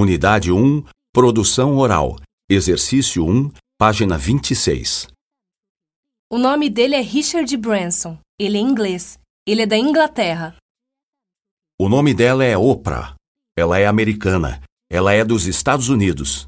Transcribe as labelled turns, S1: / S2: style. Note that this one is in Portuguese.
S1: Unidade 1, Produção Oral. Exercício 1, página 26.
S2: O nome dele é Richard Branson. Ele é inglês. Ele é da Inglaterra.
S1: O nome dela é Oprah. Ela é americana. Ela é dos Estados Unidos.